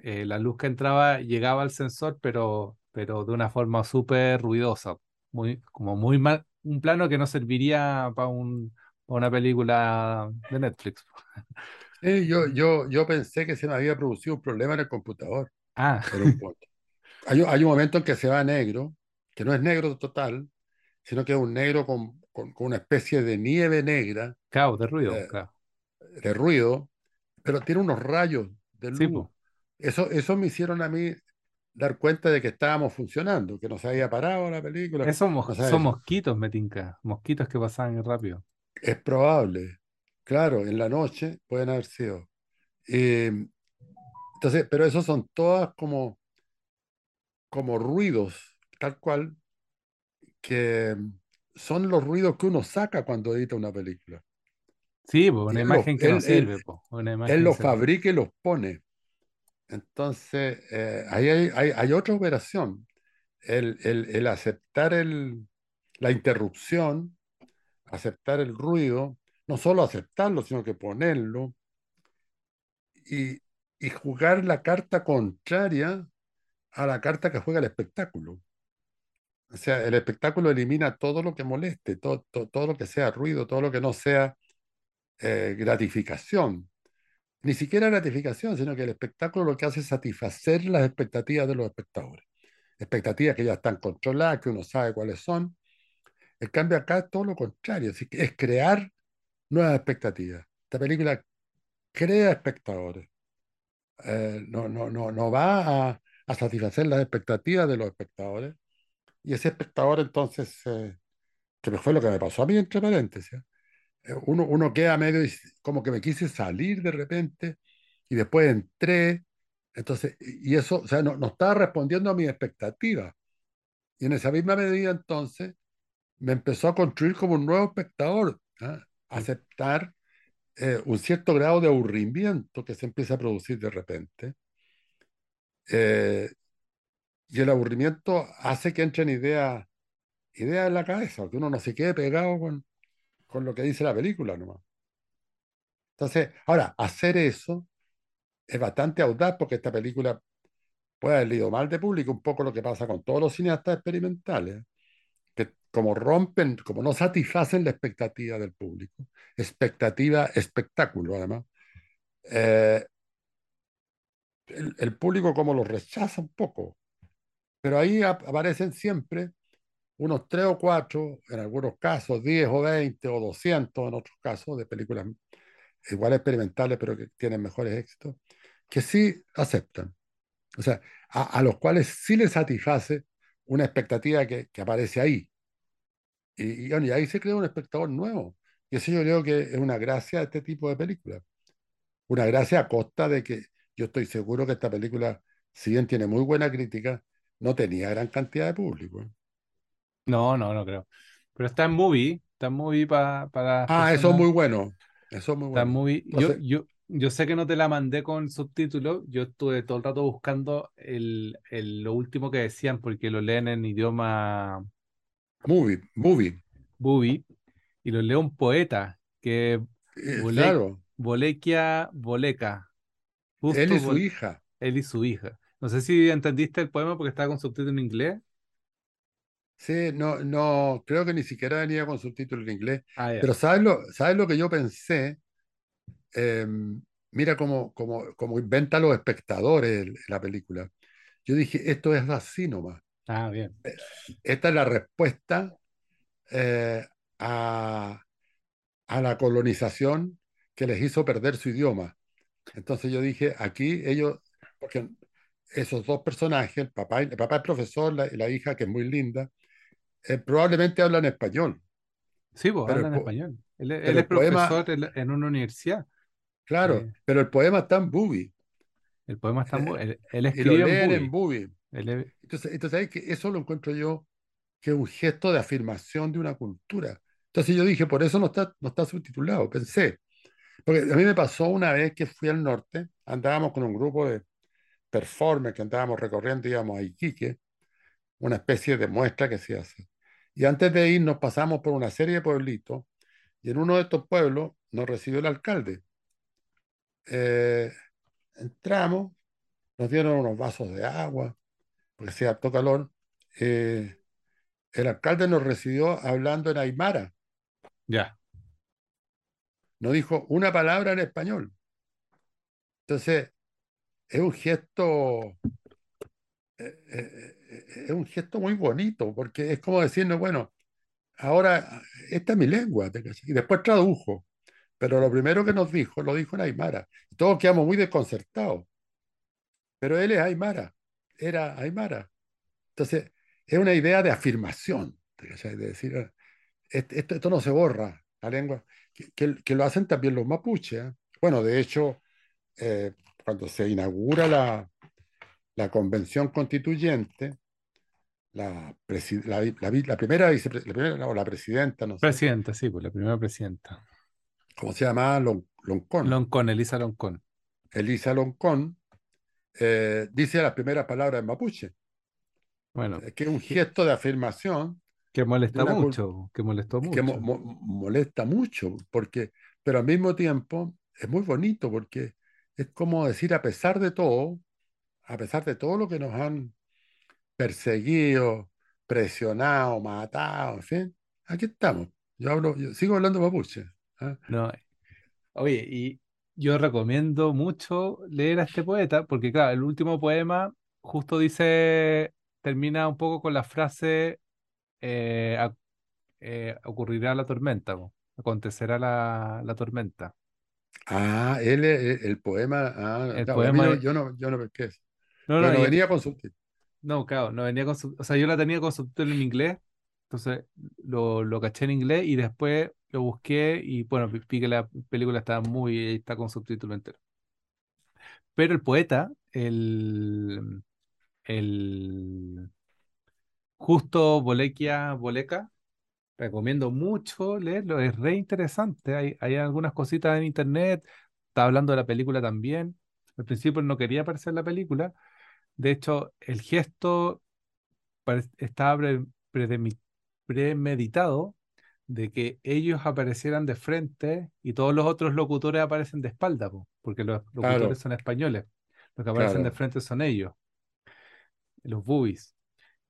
eh, la luz que entraba llegaba al sensor, pero, pero de una forma súper ruidosa, muy, como muy mal, un plano que no serviría para un, pa una película de Netflix. sí, yo, yo, yo pensé que se me había producido un problema en el computador Ah, en un. Hay, un- hay un momento en que se va a negro, que no es negro total, sino que es un negro con, con- con una especie de nieve negra, claro, de ruido, eh, claro. de ruido, pero tiene unos rayos de Sí, luz. Eso, eso me hicieron a mí dar cuenta de que estábamos funcionando, que no se había parado la película. Esos No mos- son sé, mosquitos, me tinca. Mosquitos que pasaban rápido. es probable. Claro, en la noche pueden haber sido. Eh, entonces, pero esos son todas como, como ruidos, tal cual, que son los ruidos que uno saca cuando edita una película. Sí, pues una lo- imagen que no él, él, sirve, pues. Una él imagen los fabrica y los pone. Entonces, eh, ahí hay, hay- hay otra operación. El, el- el aceptar el, la interrupción, aceptar el ruido, no solo aceptarlo, sino que ponerlo y, y jugar la carta contraria a la carta que juega el espectáculo. O sea, el espectáculo elimina todo lo que moleste, todo, todo, todo lo que sea ruido, todo lo que no sea eh, gratificación. Ni siquiera gratificación, sino que el espectáculo lo que hace es satisfacer las expectativas de los espectadores. Expectativas que ya están controladas, que uno sabe cuáles son. En cambio, acá es todo lo contrario, es crear nuevas expectativas. Esta película crea espectadores. Eh, no, no, no, no va a, a satisfacer las expectativas de los espectadores. Y ese espectador entonces, eh, que fue lo que me pasó a mí, entre paréntesis, eh, uno, uno queda medio como que me quise salir de repente y después entré. Entonces, y eso, o sea, no, no estaba respondiendo a mis expectativas. Y en esa misma medida entonces me empezó a construir como un nuevo espectador, ¿ah? Sí. Aceptar eh, un cierto grado de aburrimiento que se empieza a producir de repente. Eh, y el aburrimiento hace que entren ideas, ideas en la cabeza, que uno no se quede pegado con, con lo que dice la película nomás. Entonces, ahora, hacer eso es bastante audaz porque esta película puede haber leído mal de público, un poco lo que pasa con todos los cineastas experimentales, que como rompen, como no satisfacen la expectativa del público, expectativa, espectáculo además, eh, el, el público como lo rechaza un poco, pero ahí ap- aparecen siempre unos tres o cuatro, en algunos casos 10 o 20 o 200 en otros casos, de películas igual experimentales, pero que tienen mejores éxitos, que sí aceptan. O sea, a, a los cuales sí les satisface una expectativa que, que aparece ahí. Y, y, y ahí se crea un espectador nuevo. Y eso yo creo que es una gracia de este tipo de películas. Una gracia a costa de que yo estoy seguro que esta película, si bien tiene muy buena crítica, no tenía gran cantidad de público. ¿eh? No, no, no creo. Pero está en movie, está en movie pa- para Ah, eso es personas. muy bueno. Eso es muy Está en bueno. movie. Yo, Entonces, yo, yo sé que no te la mandé con subtítulos. Yo estuve todo el rato buscando el, el- lo último que decían porque lo leen en idioma movie, movie. bubi y lo lee un poeta que Eh, Bole- claro, Bolequia Boleca. él y su hija. él y su hija. No sé si entendiste el poema porque estaba con subtítulo en inglés. Sí, no, no, creo que ni siquiera venía con subtítulo en inglés. Ah, ya. Pero ¿sabes lo, sabes lo que yo pensé? Eh, mira cómo, cómo, cómo inventa los espectadores la película. Yo dije, esto es así nomás. Ah, bien. Esta es la respuesta eh, a, a la colonización que les hizo perder su idioma. Entonces yo dije, aquí ellos, porque esos dos personajes, el papá, el papá es profesor, la, y la hija que es muy linda, eh, probablemente hablan español, Sí, pues pero el, hablan español. Él, es- él es poema, profesor en, en una universidad. claro, Eh, pero el poema está en Bubi, el poema está muy. eh, Él, él escribe en en Bubi. Bubi. Es- Entonces, entonces ¿sabes qué? eso lo encuentro yo que es un gesto de afirmación de una cultura. Entonces yo dije, por eso no está, no está subtitulado, pensé. Porque a mí me pasó una vez que fui al norte, andábamos con un grupo de performers que andábamos recorriendo, íbamos a Iquique, una especie de muestra que se hace. Y antes de ir nos pasamos por una serie de pueblitos y en uno de estos pueblos nos recibió el alcalde. Eh, entramos, nos dieron unos vasos de agua, porque hacía harto calor. Eh, el alcalde nos recibió hablando en Aymara, Ya. no dijo una palabra en español. Entonces, es un gesto, eh, eh, eh, es un gesto muy bonito, porque es como decirnos, bueno, ahora esta es mi lengua, y después tradujo, pero lo primero que nos dijo, lo dijo en Aymara. Todos quedamos muy desconcertados, pero él es Aymara, era Aymara. Entonces, es una idea de afirmación, de decir, eh, esto, esto- no se borra, la lengua, que, lo hacen también los mapuches. Bueno, de hecho, cuando se inaugura la, la convención constituyente, la, presi- la, la vi- la primera, vicepre- la primera o la presidenta, no sé, Presidenta, sí, pues la primera presidenta. ¿cómo se llama? Lon- Loncón. Loncón, Elisa Loncón. Elisa Loncón eh, dice las primeras palabras en mapuche, Bueno, eh, que es un que, gesto de afirmación que molesta mucho, que molestó que mo- mucho. mo- molesta mucho, porque, pero al mismo tiempo es muy bonito, porque es como decir, a pesar de todo, a pesar de todo lo que nos han perseguido, presionado, matado, en fin, aquí estamos. Yo hablo, yo sigo hablando mapuche. ¿ah? No, oye, y yo recomiendo mucho leer a este poeta, porque claro, el último poema justo dice, termina un poco con la frase, eh, eh, ocurrirá la tormenta, acontecerá la, la tormenta. Ah, él, es- el, poema, ah, El poema, no- es- yo no, yo no pesqué eso, no, pero no, venía con subtítulos. no, claro, no venía con su, o sea, yo la tenía con subtítulo en inglés, entonces lo, lo caché en inglés y después lo busqué y bueno, vi que la película está muy, está con subtítulo entero. Pero el poeta, el, el Justo Bolequia Boleca, recomiendo mucho leerlo, es re interesante. Hay, hay algunas cositas en internet, está hablando de la película también. Al principio no quería aparecer en la película, de hecho, el gesto estaba pre- premeditado de que ellos aparecieran de frente y todos los otros locutores aparecen de espalda, po, porque los locutores Claro, son españoles. Los que aparecen de frente son ellos, los boobies.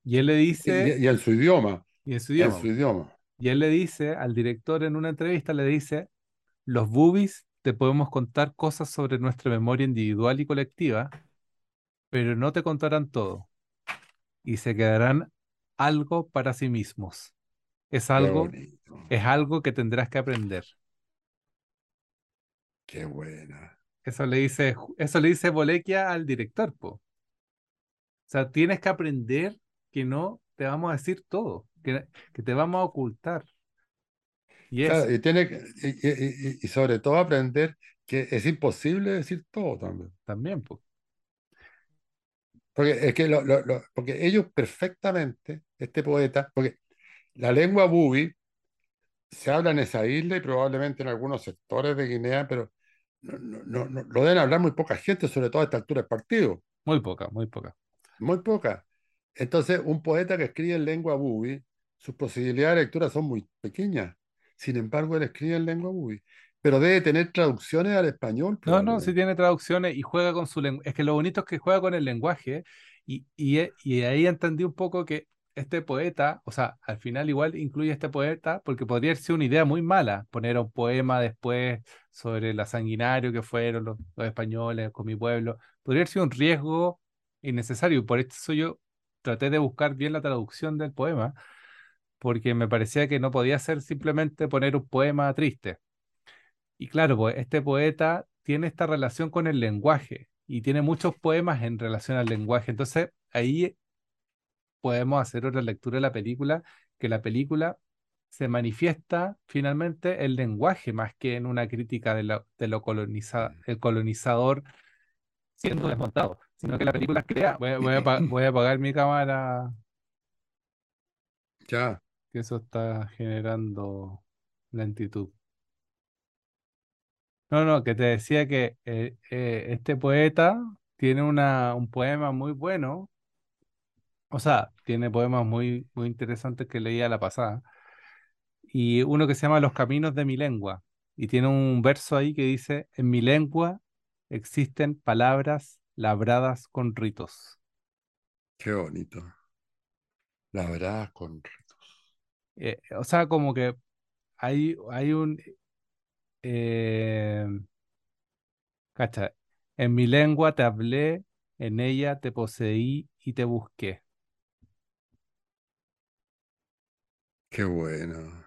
Y él le Y, dice, y en su idioma, y en su en idioma, su po, idioma. Y él le dice al director en una entrevista, le dice, los boobies te podemos contar cosas sobre nuestra memoria individual y colectiva, pero no te contarán todo y se quedarán algo para sí mismos. Es algo, es algo que tendrás que aprender. qué buena. Eso le dice, eso le dice Bolequia al director, po. O sea, tienes que aprender que no te vamos a decir todo, que, que te vamos a ocultar. Y Claro, eso y, tiene y, y- y- y sobre todo aprender que es imposible decir todo también. también, po. Porque es que lo- lo- lo- porque ellos perfectamente, este poeta, porque la lengua bubi se habla en esa isla y probablemente en algunos sectores de Guinea, pero no- no- lo deben hablar muy poca gente, sobre todo a esta altura del partido, Muy poca, muy poca. muy poca. Entonces, un poeta que escribe en lengua bubi, sus posibilidades de lectura son muy pequeñas. Sin embargo, él escribe en lengua bubi, pero debe tener traducciones al español No, no, sí tiene traducciones y juega con su lenguaje. Es que lo bonito es que juega con el lenguaje y, y, e- y ahí entendí un poco que este poeta, o sea, al final igual incluye este poeta porque podría ser una idea muy mala poner un poema después sobre la sanguinario que fueron los, los españoles con mi pueblo. Podría ser un riesgo innecesario y por eso yo traté de buscar bien la traducción del poema porque me parecía que no podía ser simplemente poner un poema triste. Y claro, pues este poeta tiene esta relación con el lenguaje y tiene muchos poemas en relación al lenguaje. Entonces ahí podemos hacer otra lectura de la película, que la película se manifiesta finalmente el lenguaje más que en una crítica de lo, de lo coloniza, el colonizador siendo desmontado, sino que la película crea. Voy, a- voy a, apa- voy a apagar mi cámara, Ya, que eso está generando lentitud. No, no, que te decía que eh, eh, este poeta tiene una, un poema muy bueno, o sea, tiene poemas muy, muy interesantes que leía la pasada, y uno que se llama Los Caminos de mi lengua, y tiene un verso ahí que dice, en mi lengua existen palabras labradas con ritos. qué bonito. La verdad, con... Eh, o sea, como que hay, hay un, eh, cacha, en mi lengua te hablé, en ella te poseí y te busqué. Qué bueno.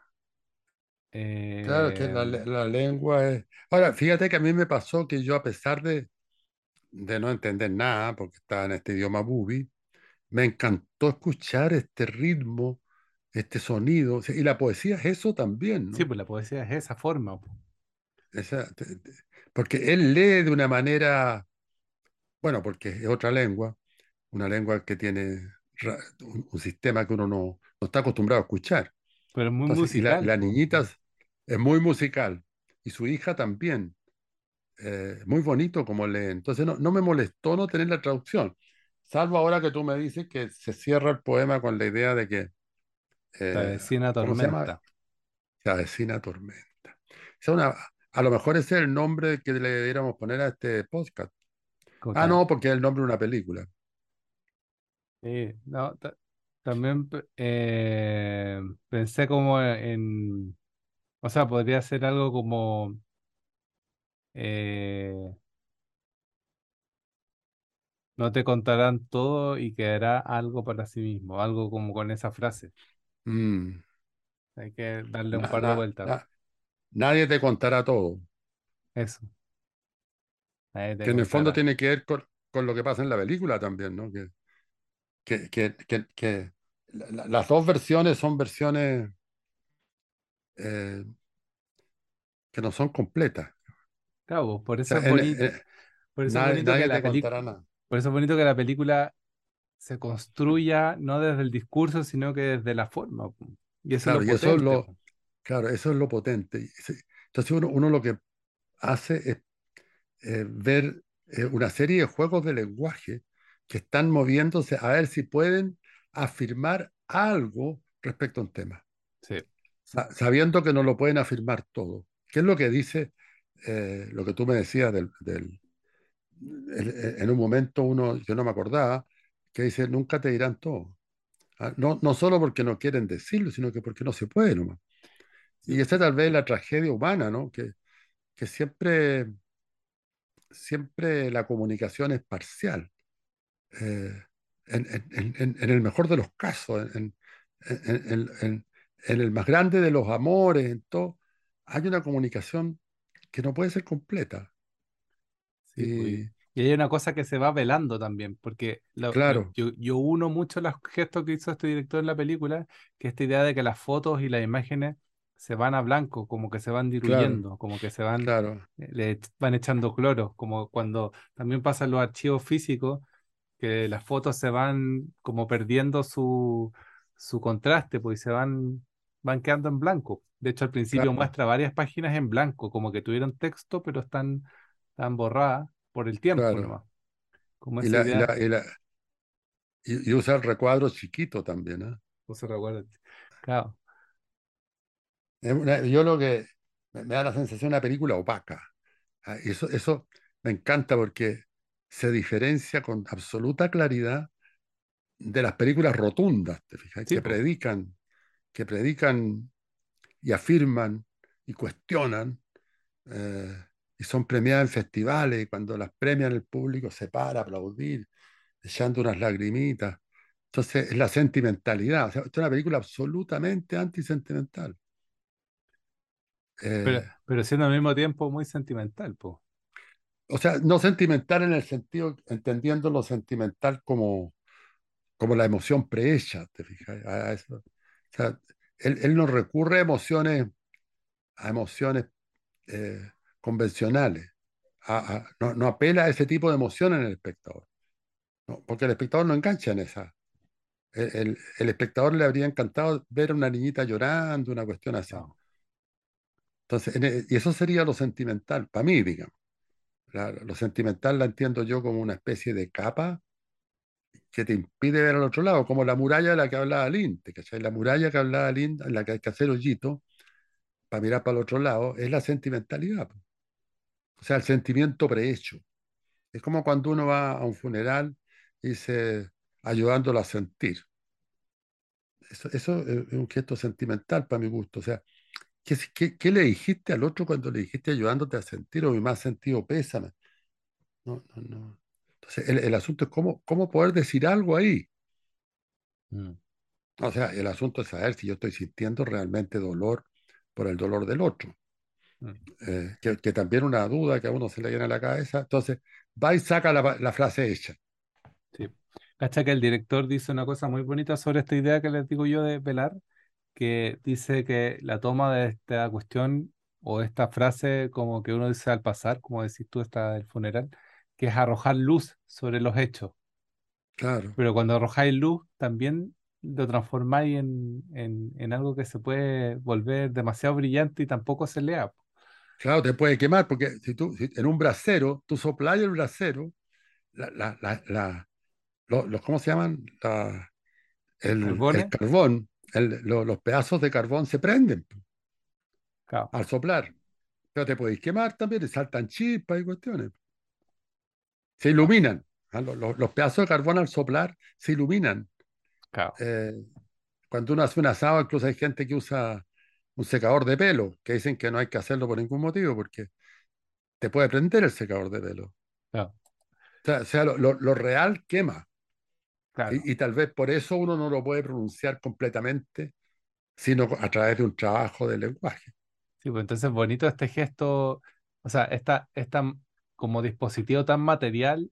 Claro que Eh, la, le- la lengua es... Ahora, fíjate que a mí me pasó que yo, a pesar de, de no entender nada, porque estaba en este idioma bubi, me encantó escuchar este ritmo, este sonido. Y la poesía es eso también, sí, pues la poesía es esa forma. po. Esa- te- te- porque él lee de una manera, bueno, porque es otra lengua, una lengua que tiene un, un sistema que uno no, no está acostumbrado a escuchar. Pero es muy Entonces, y la, musical, la po. niñita es muy musical. y su hija también. Eh, muy bonito como leen. Entonces no, no me molestó no tener la traducción, salvo ahora que tú me dices que se cierra el poema con la idea de que, La eh, vecina ¿cómo se llama? tormenta. Se avecina tormenta. Es una, a lo mejor ese es el nombre que le debiéramos poner a este podcast. Ah, no, porque es el nombre de una película. sí, no, ta- también eh, pensé como en, o sea, podría ser algo como eh, no te contarán todo y quedará algo para sí mismo, algo como con esa frase. Mm. Hay que darle un Na- par de na- vueltas. na- nadie te contará todo, Eso, nadie te que en el fondo tiene que ver con, con lo que pasa en la película también, ¿no? Que, que, que, que- que la- la- las dos versiones son versiones eh, que no son completas. Claro, pues, por O eso sea, es bonito, por eso es nadie, bonito que nadie la te contará nada. por eso es bonito que la película se construya no desde el discurso, sino que desde la forma. Y eso es Claro, lo y eso es potente. lo, claro, eso es lo potente. Entonces uno, uno lo que hace es eh, ver eh, una serie de juegos de lenguaje que están moviéndose a ver si pueden afirmar algo respecto a un tema, Sí, sa- sabiendo que no lo pueden afirmar todo. ¿Qué es lo que dice eh, lo que tú me decías del, del- el- en un momento uno, yo no me acordaba, que dice, nunca te dirán todo. Ah, No, no solo porque no quieren decirlo, sino que porque no se puede nomás. Y esa tal vez es la tragedia humana, ¿no? Que, que siempre, siempre la comunicación es parcial. Eh, en, en- en- el mejor de los casos, en, el más grande de los amores, en todo, hay una comunicación que no puede ser completa. sí, pues. Y Y hay una cosa que se va velando también, porque claro, yo, yo uno mucho los gestos que hizo este director en la película, que esta idea de que las fotos y las imágenes se van a blanco, como que se van claro, diluyendo, como que se van, claro, eh, le van echando cloro, como cuando también pasa en los archivos físicos, que las fotos se van como perdiendo su, su contraste, pues y se van, van quedando en blanco. De hecho, al principio muestra varias páginas en blanco, como que tuvieron texto, pero están, están borradas por el tiempo claro. nomás. Como Y, la, y, idea, la, y, la- y- y usa el recuadro chiquito también, ¿ah? no se recuerda. Claro, yo lo que me, da la sensación de una película opaca. Ah, Eso, eso me encanta porque se diferencia con absoluta claridad de las películas rotundas, ¿te fijas? sí, Que pues, predican, que predican y afirman y cuestionan eh, y son premiadas en festivales y cuando las premian el público se para a aplaudir, echando unas lagrimitas. Entonces es la sentimentalidad. O sea, es una película absolutamente antisentimental. pero, Eh, pero siendo al mismo tiempo muy sentimental, pues. o sea, no sentimental en el sentido, entendiendo lo sentimental como, como la emoción prehecha, ¿te fijas? A- a eso. O sea, él, él no recurre a emociones, a emociones eh, convencionales. A- a- no, no apela a ese tipo de emoción en el espectador, ¿no? Porque el espectador no engancha en esa. El, el- el espectador le habría encantado ver a una niñita llorando, una cuestión así. Entonces, en e- y eso sería lo sentimental, para mí, digamos. La- lo sentimental la entiendo yo como una especie de capa que te impide ver al otro lado, como la muralla de la que hablaba Linde, ¿cachai? La muralla que hablaba Linde, en la que hay que hacer hoyito para mirar para el otro lado, es la sentimentalidad. O sea, el sentimiento prehecho. Es como cuando uno va a un funeral y dice, ayudándolo a sentir. Eso, eso es un gesto sentimental para mi gusto. O sea, ¿qué, qué, qué le dijiste al otro cuando le dijiste ayudándote a sentir o mi más sentido pésame? No, no, no. Entonces, el, el asunto es cómo, cómo poder decir algo ahí. mm, O sea, el asunto es saber si yo estoy sintiendo realmente dolor por el dolor del otro, eh, que, que también una duda que a uno se le llena la cabeza. Entonces, va y saca la, la frase hecha. sí. Cacha que el director dice una cosa muy bonita sobre esta idea que les digo yo de velar, que dice que la toma de esta cuestión o esta frase como que uno dice al pasar, como decís tú, esta del funeral, que es arrojar luz sobre los hechos. Claro, Pero cuando arrojáis luz, también lo transformáis en, en, en algo que se puede volver demasiado brillante y tampoco se lea. Claro, te puede quemar, porque si tú si en un brasero, tú soplas el brasero, la, la, la, la- lo- los, ¿cómo se llaman? La- el, carbón, el- lo- los pedazos de carbón se prenden claro, al soplar. Pero te podéis quemar también, y saltan chispas y cuestiones. Se iluminan. ¿ah? Los, los- los pedazos de carbón al soplar se iluminan. claro. Eh, cuando uno hace un asado, incluso hay gente que usa un secador de pelo, que dicen que no hay que hacerlo por ningún motivo, porque te puede prender el secador de pelo. claro. O sea, o sea, lo, lo- lo real quema. claro. Y, y tal vez por eso uno no lo puede pronunciar completamente, sino a través de un trabajo de lenguaje. Sí, pues entonces bonito este gesto, o sea, esta, esta como dispositivo tan material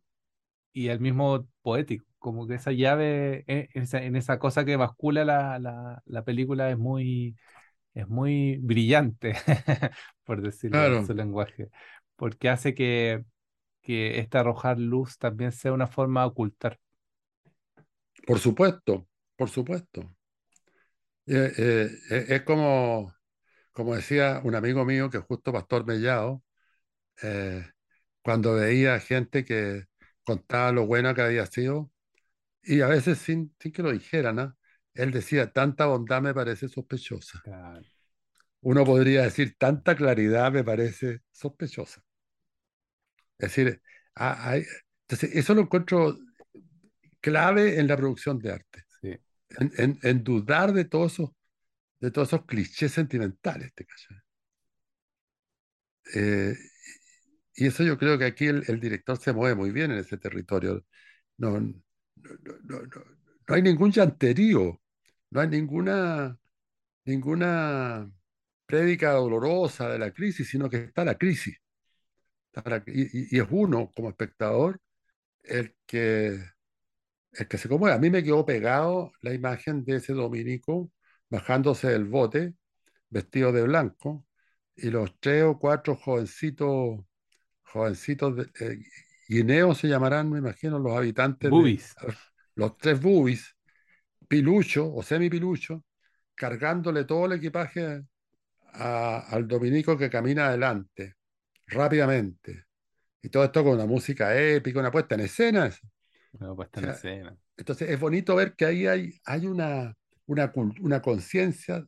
y al mismo poético, como que esa llave, en esa, en esa cosa que bascula la, la, la película es muy, es muy brillante, por decirlo en su lenguaje, porque hace que, que este arrojar luz también sea una forma de ocultar. por supuesto, por supuesto. Eh, eh, eh, es como, como decía un amigo mío que es justo Pastor Mellado, eh, cuando veía gente que contaba lo buena que había sido, y a veces sin, sin que lo dijeran, ¿ah? Él decía, tanta bondad me parece sospechosa. Claro, Uno podría decir, tanta claridad me parece sospechosa. Es decir, hay- entonces, eso lo encuentro clave en la producción de arte, sí, en, en- en dudar de todos esos, de todos esos clichés sentimentales, ¿te? Eh, y eso yo creo que aquí el, el director se mueve muy bien en ese territorio. No, no, no- no- no- no hay ningún llanterío, no hay ninguna, ninguna prédica dolorosa de la crisis, sino que está la crisis. Está la- y, es uno como espectador el que, el que se conmueve. A mí me quedó pegado la imagen de ese dominico bajándose del bote, vestido de blanco, y los tres o cuatro jovencitos, jovencitos de, eh, guineos se llamarán, me imagino, los habitantes de boobies, los tres bubis, pilucho o semipilucho, cargándole todo el equipaje a- al dominico que camina adelante, rápidamente. Y todo esto con una música épica, una puesta en escena. una puesta O en escena. entonces es bonito ver que ahí hay, hay una, una, una conciencia,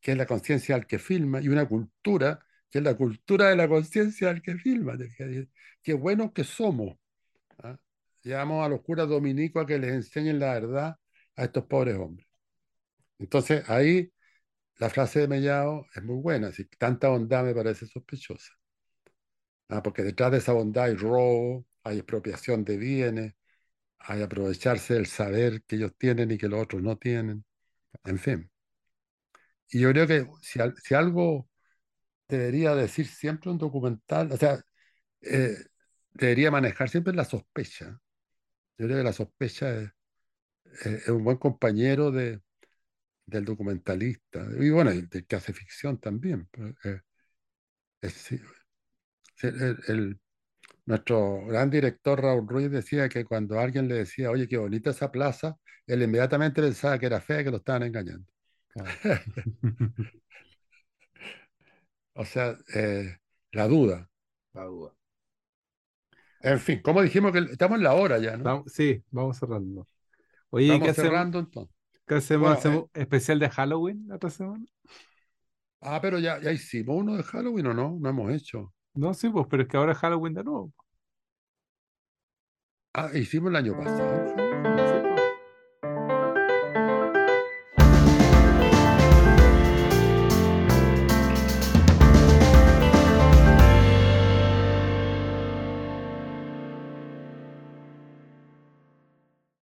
que es la conciencia al que filma, y una cultura, que es la cultura de la conciencia al que filma. Qué buenos que somos. ¿ah? Llevamos a los curas dominicos a que les enseñen la verdad a estos pobres hombres. Entonces ahí la frase de Mellado es muy buena, así, tanta bondad me parece sospechosa. ¿ah? Porque detrás de esa bondad hay robo, hay expropiación de bienes, hay aprovecharse del saber que ellos tienen y que los otros no tienen, en fin. Y yo creo que si, si algo debería decir siempre un documental, o sea, eh, debería manejar siempre la sospecha. Yo creo que la sospecha es, es- es un buen compañero de, del documentalista, y bueno, del que hace ficción también. pero, eh, es- el, el- nuestro gran director Raúl Ruiz decía que cuando alguien le decía, oye, qué bonita esa plaza, él inmediatamente pensaba que era fea y que lo estaban engañando. Claro. O sea, eh, la duda. La duda. En fin, como dijimos que estamos en la hora ya, ¿no? Sí, vamos cerrando. Oye, ¿qué Estamos hacemos? cerrando entonces. ¿Qué hacemos? Bueno, ¿Hacemos eh, especial de Halloween la otra semana? ah, pero ya, ya hicimos uno de Halloween o no, no hemos hecho. No, sí, pues, pero es que ahora es Halloween de nuevo. Ah, hicimos el año pasado. Sí.